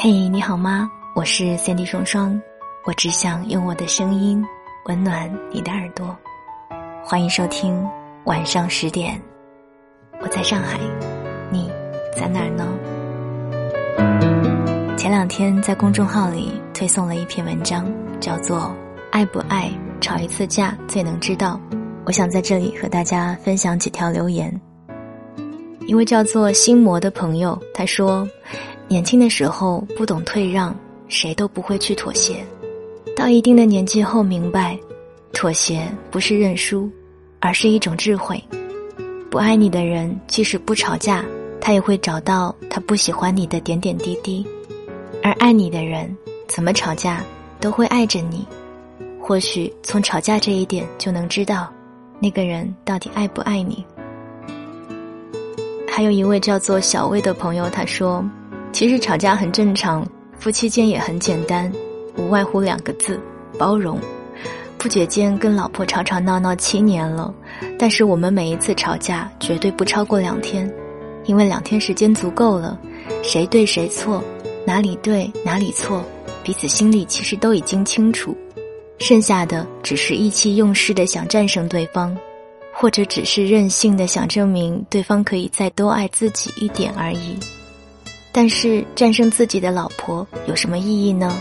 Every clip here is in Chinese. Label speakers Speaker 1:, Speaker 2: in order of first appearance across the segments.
Speaker 1: 嘿，你好吗？我是三 D 双双，我只想用我的声音温暖你的耳朵。欢迎收听晚上十点，我在上海，你在哪儿呢？前两天在公众号里推送了一篇文章，叫做《爱不爱吵一次架最能知道》。我想在这里和大家分享几条留言。一位叫做心魔的朋友，他说。年轻的时候不懂退让，谁都不会去妥协。到一定的年纪后，明白，妥协不是认输，而是一种智慧。不爱你的人，即使不吵架，他也会找到他不喜欢你的点点滴滴；而爱你的人，怎么吵架都会爱着你。或许从吵架这一点就能知道，那个人到底爱不爱你。还有一位叫做小魏的朋友，他说。其实吵架很正常，夫妻间也很简单，无外乎两个字：包容。不觉间跟老婆吵吵闹闹七年了，但是我们每一次吵架绝对不超过两天，因为两天时间足够了，谁对谁错，哪里对哪里错，彼此心里其实都已经清楚，剩下的只是意气用事的想战胜对方，或者只是任性的想证明对方可以再多爱自己一点而已。但是战胜自己的老婆有什么意义呢？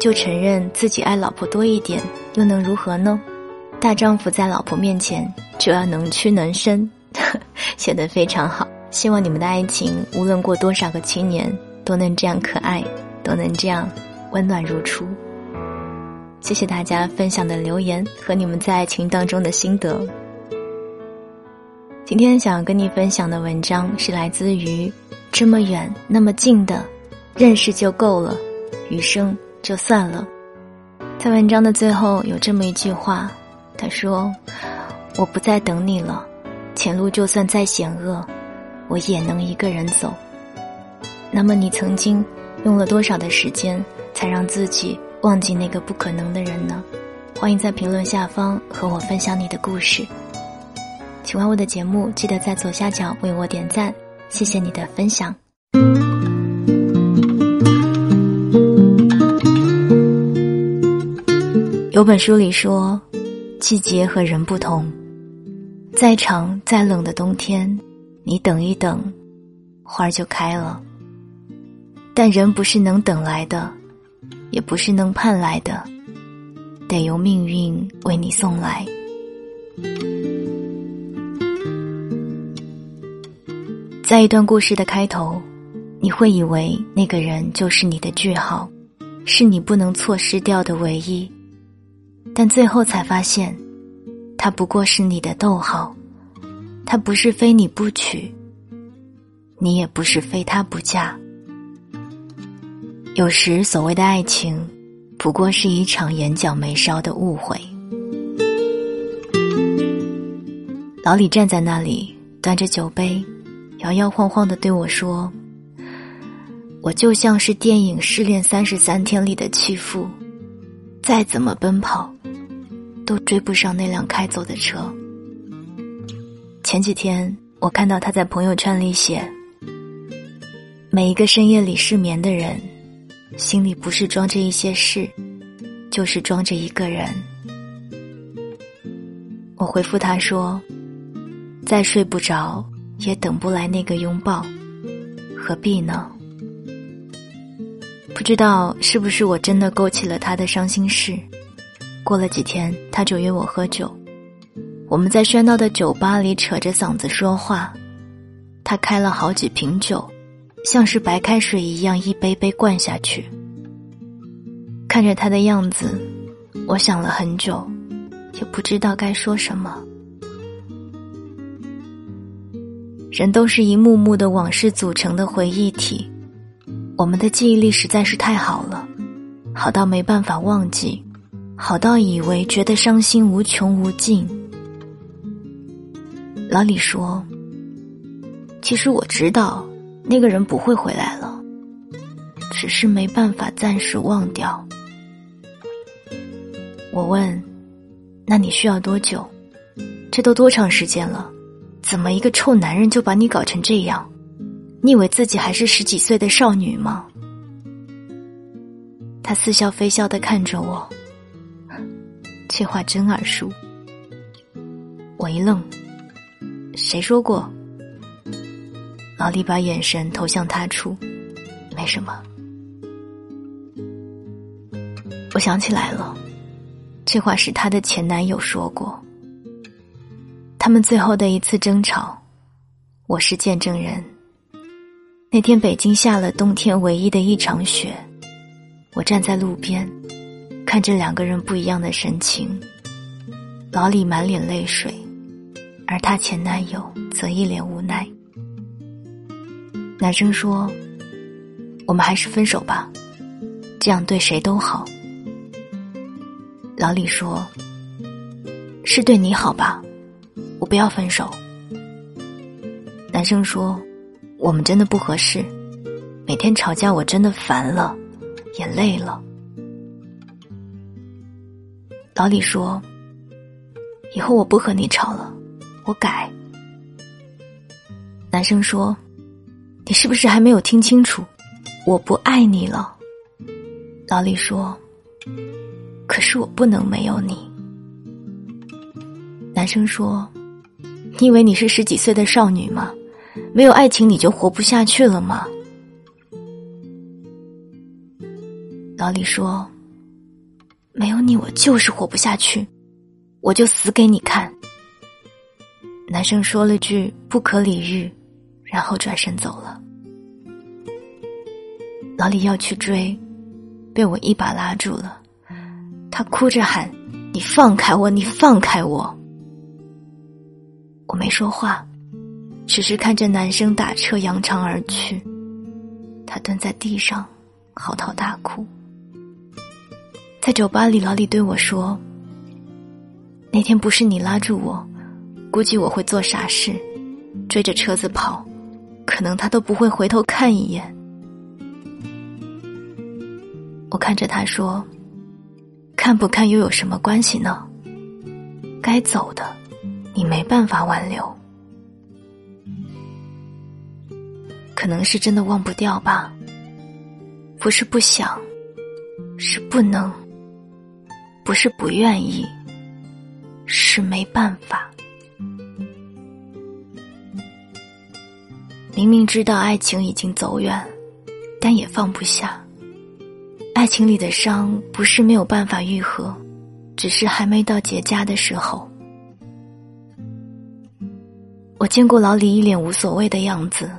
Speaker 1: 就承认自己爱老婆多一点，又能如何呢？大丈夫在老婆面前就要能屈能伸，写得非常好。希望你们的爱情无论过多少个七年，都能这样可爱，都能这样温暖如初。谢谢大家分享的留言和你们在爱情当中的心得。今天想跟你分享的文章是来自于。这么远那么近的，认识就够了，余生就算了。在文章的最后有这么一句话，他说：“我不再等你了，前路就算再险恶，我也能一个人走。”那么你曾经用了多少的时间，才让自己忘记那个不可能的人呢？欢迎在评论下方和我分享你的故事。喜欢我的节目，记得在左下角为我点赞。谢谢你的分享。有本书里说，季节和人不同，再长再冷的冬天，你等一等，花儿就开了。但人不是能等来的，也不是能盼来的，得由命运为你送来。在一段故事的开头，你会以为那个人就是你的句号，是你不能错失掉的唯一，但最后才发现，他不过是你的逗号，他不是非你不娶，你也不是非他不嫁。有时所谓的爱情，不过是一场眼角眉梢的误会。老李站在那里，端着酒杯。摇摇晃晃的对我说：“我就像是电影《失恋三十三天》里的弃妇，再怎么奔跑，都追不上那辆开走的车。”前几天我看到他在朋友圈里写：“每一个深夜里失眠的人，心里不是装着一些事，就是装着一个人。”我回复他说：“再睡不着。”也等不来那个拥抱，何必呢？不知道是不是我真的勾起了他的伤心事。过了几天，他就约我喝酒。我们在喧闹的酒吧里扯着嗓子说话，他开了好几瓶酒，像是白开水一样一杯杯灌下去。看着他的样子，我想了很久，也不知道该说什么。人都是一幕幕的往事组成的回忆体，我们的记忆力实在是太好了，好到没办法忘记，好到以为觉得伤心无穷无尽。老李说：“其实我知道那个人不会回来了，只是没办法暂时忘掉。”我问：“那你需要多久？这都多长时间了？”怎么一个臭男人就把你搞成这样？你以为自己还是十几岁的少女吗？他似笑非笑的看着我，这话真耳熟。我一愣，谁说过？老李把眼神投向他处，没什么。我想起来了，这话是他的前男友说过。他们最后的一次争吵，我是见证人。那天北京下了冬天唯一的一场雪，我站在路边，看着两个人不一样的神情。老李满脸泪水，而他前男友则一脸无奈。男生说：“我们还是分手吧，这样对谁都好。”老李说：“是对你好吧？”我不要分手。男生说：“我们真的不合适，每天吵架我真的烦了，也累了。”老李说：“以后我不和你吵了，我改。”男生说：“你是不是还没有听清楚？我不爱你了。”老李说：“可是我不能没有你。”男生说。你以为你是十几岁的少女吗？没有爱情你就活不下去了吗？老李说：“没有你我就是活不下去，我就死给你看。”男生说了句“不可理喻”，然后转身走了。老李要去追，被我一把拉住了，他哭着喊：“你放开我！你放开我！”我没说话，只是看着男生打车扬长而去。他蹲在地上，嚎啕大哭。在酒吧里，老李对我说：“那天不是你拉住我，估计我会做傻事，追着车子跑，可能他都不会回头看一眼。”我看着他说：“看不看又有什么关系呢？该走的。”你没办法挽留，可能是真的忘不掉吧。不是不想，是不能，不是不愿意，是没办法。明明知道爱情已经走远，但也放不下。爱情里的伤不是没有办法愈合，只是还没到结痂的时候。见过老李一脸无所谓的样子，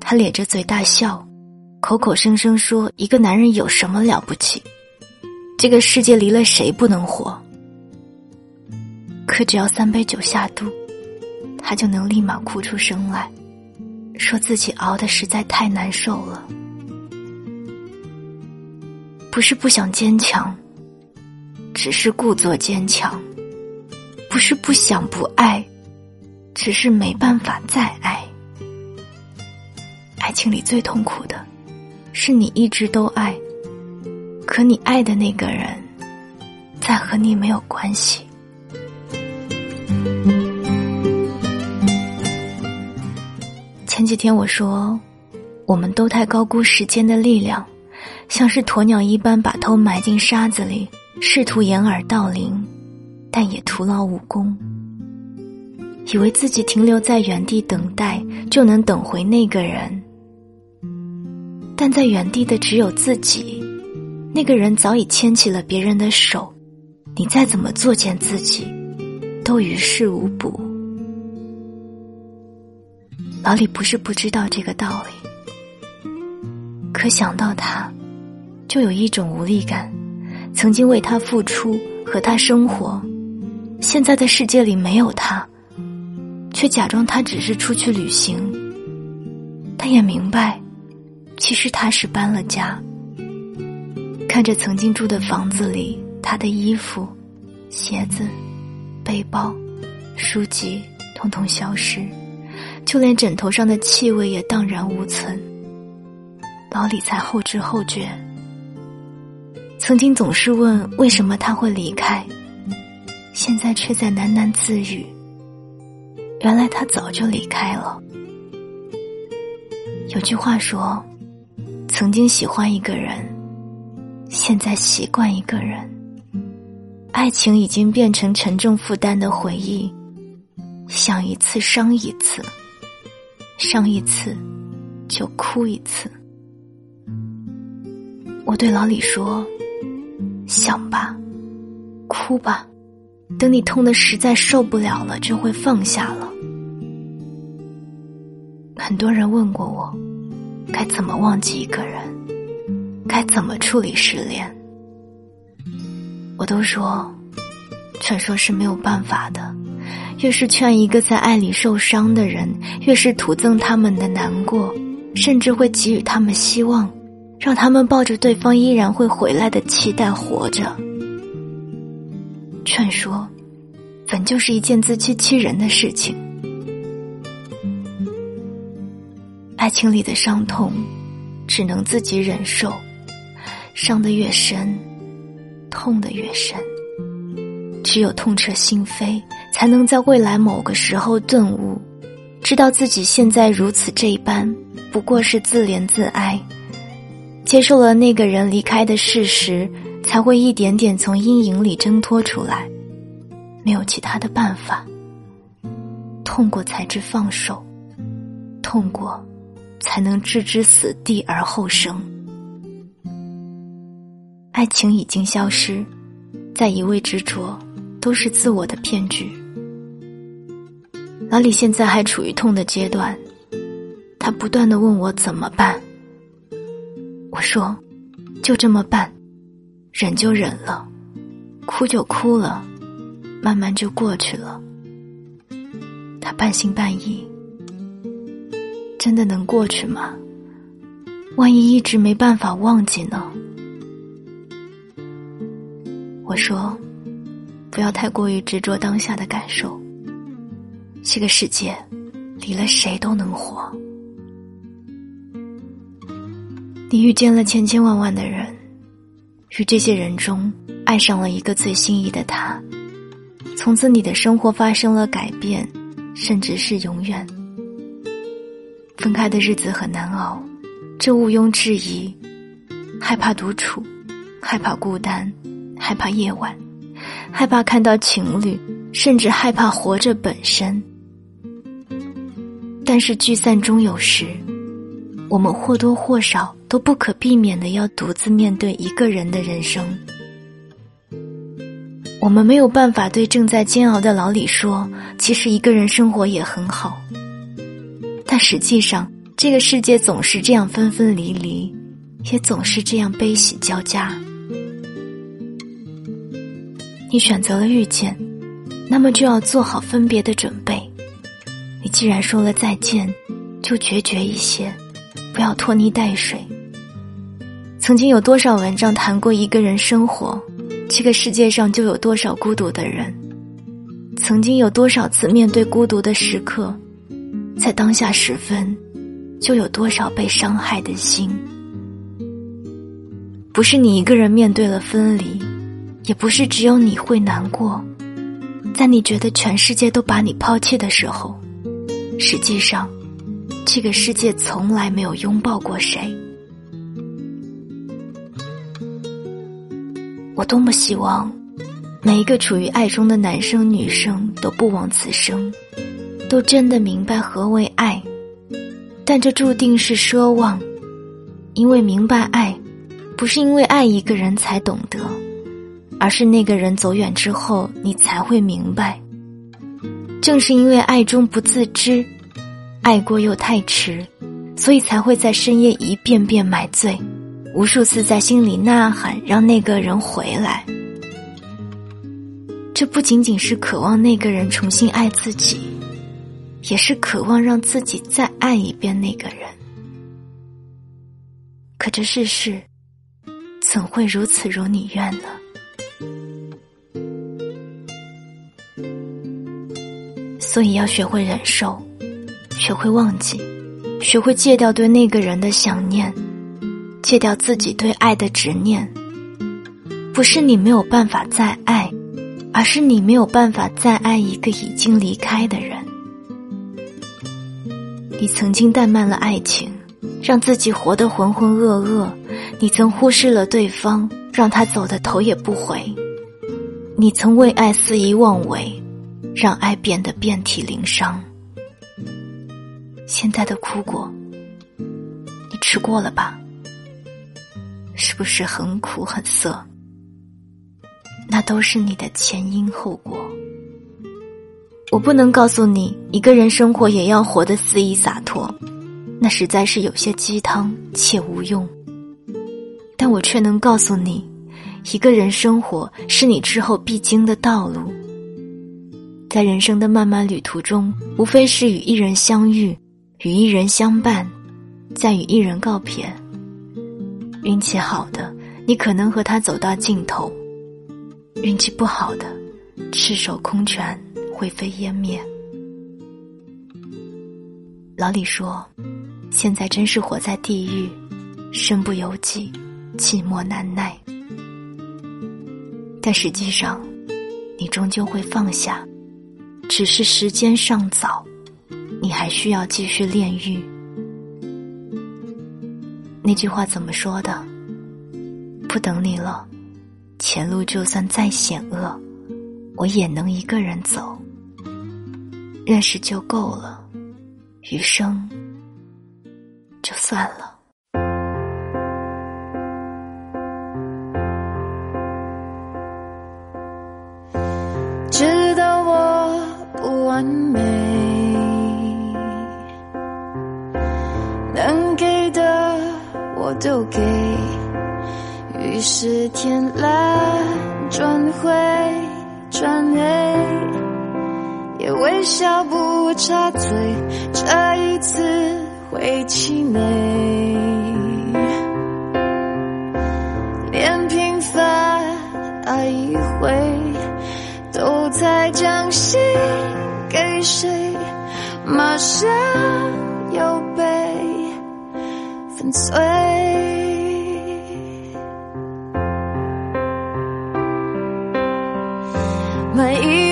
Speaker 1: 他咧着嘴大笑，口口声声说一个男人有什么了不起，这个世界离了谁不能活。可只要三杯酒下肚，他就能立马哭出声来，说自己熬的实在太难受了。不是不想坚强，只是故作坚强；不是不想不爱。只是没办法再爱。爱情里最痛苦的，是你一直都爱，可你爱的那个人，再和你没有关系。前几天我说，我们都太高估时间的力量，像是鸵鸟一般把头埋进沙子里，试图掩耳盗铃，但也徒劳无功。以为自己停留在原地等待就能等回那个人，但在原地的只有自己，那个人早已牵起了别人的手，你再怎么作践自己，都于事无补。老李不是不知道这个道理，可想到他，就有一种无力感。曾经为他付出和他生活，现在的世界里没有他。却假装他只是出去旅行，他也明白，其实他是搬了家。看着曾经住的房子里，他的衣服、鞋子、背包、书籍统统消失，就连枕头上的气味也荡然无存。老李才后知后觉，曾经总是问为什么他会离开，现在却在喃喃自语。原来他早就离开了。有句话说：“曾经喜欢一个人，现在习惯一个人，爱情已经变成沉重负担的回忆，想一次伤一次，伤一次就哭一次。我对老李说：“想吧，哭吧，等你痛的实在受不了了，就会放下了。”很多人问过我，该怎么忘记一个人，该怎么处理失恋，我都说，劝说是没有办法的。越是劝一个在爱里受伤的人，越是徒增他们的难过，甚至会给予他们希望。让他们抱着对方依然会回来的期待活着。劝说，本就是一件自欺欺人的事情。爱情里的伤痛，只能自己忍受，伤得越深，痛得越深。只有痛彻心扉，才能在未来某个时候顿悟，知道自己现在如此这般，不过是自怜自哀。接受了那个人离开的事实，才会一点点从阴影里挣脱出来。没有其他的办法，痛过才知放手，痛过，才能置之死地而后生。爱情已经消失，再一味执着，都是自我的骗局。老李现在还处于痛的阶段，他不断的问我怎么办。我说：“就这么办，忍就忍了，哭就哭了，慢慢就过去了。”他半信半疑：“真的能过去吗？万一一直没办法忘记呢？”我说：“不要太过于执着当下的感受。这个世界，离了谁都能活。”你遇见了千千万万的人，与这些人中爱上了一个最心仪的他，从此你的生活发生了改变，甚至是永远。分开的日子很难熬，这毋庸置疑。害怕独处，害怕孤单，害怕夜晚，害怕看到情侣，甚至害怕活着本身。但是聚散终有时。我们或多或少都不可避免的要独自面对一个人的人生。我们没有办法对正在煎熬的老李说：“其实一个人生活也很好。”但实际上，这个世界总是这样分分离离，也总是这样悲喜交加。你选择了遇见，那么就要做好分别的准备。你既然说了再见，就决绝一些。不要拖泥带水。曾经有多少文章谈过一个人生活，这个世界上就有多少孤独的人。曾经有多少次面对孤独的时刻，在当下时分，就有多少被伤害的心。不是你一个人面对了分离，也不是只有你会难过。在你觉得全世界都把你抛弃的时候，实际上。这个世界从来没有拥抱过谁。我多么希望，每一个处于爱中的男生女生都不枉此生，都真的明白何为爱。但这注定是奢望，因为明白爱，不是因为爱一个人才懂得，而是那个人走远之后，你才会明白。正是因为爱中不自知。爱过又太迟，所以才会在深夜一遍遍买醉，无数次在心里呐喊，让那个人回来。这不仅仅是渴望那个人重新爱自己，也是渴望让自己再爱一遍那个人。可这世事，怎会如此如你愿呢？所以要学会忍受。学会忘记，学会戒掉对那个人的想念，戒掉自己对爱的执念。不是你没有办法再爱，而是你没有办法再爱一个已经离开的人。你曾经怠慢了爱情，让自己活得浑浑噩噩；你曾忽视了对方，让他走的头也不回。你曾为爱肆意妄为，让爱变得遍体鳞伤。现在的苦果，你吃过了吧？是不是很苦很涩？那都是你的前因后果。我不能告诉你，一个人生活也要活得肆意洒脱，那实在是有些鸡汤且无用。但我却能告诉你，一个人生活是你之后必经的道路。在人生的漫漫旅途中，无非是与一人相遇，与一人相伴，再与一人告别。运气好的，你可能和他走到尽头；运气不好的，赤手空拳。灰飞烟灭。老李说：“现在真是活在地狱，身不由己，寂寞难耐。但实际上，你终究会放下，只是时间尚早，你还需要继续炼狱。”那句话怎么说的？不等你了，前路就算再险恶，我也能一个人走。认识就够了，余生就算了。
Speaker 2: 知道我不完美，能给的我都给，于是天蓝转灰转黑。微笑不插嘴，这一次会气馁。连平凡爱一回，都在将心给谁，马上又被粉碎。满意。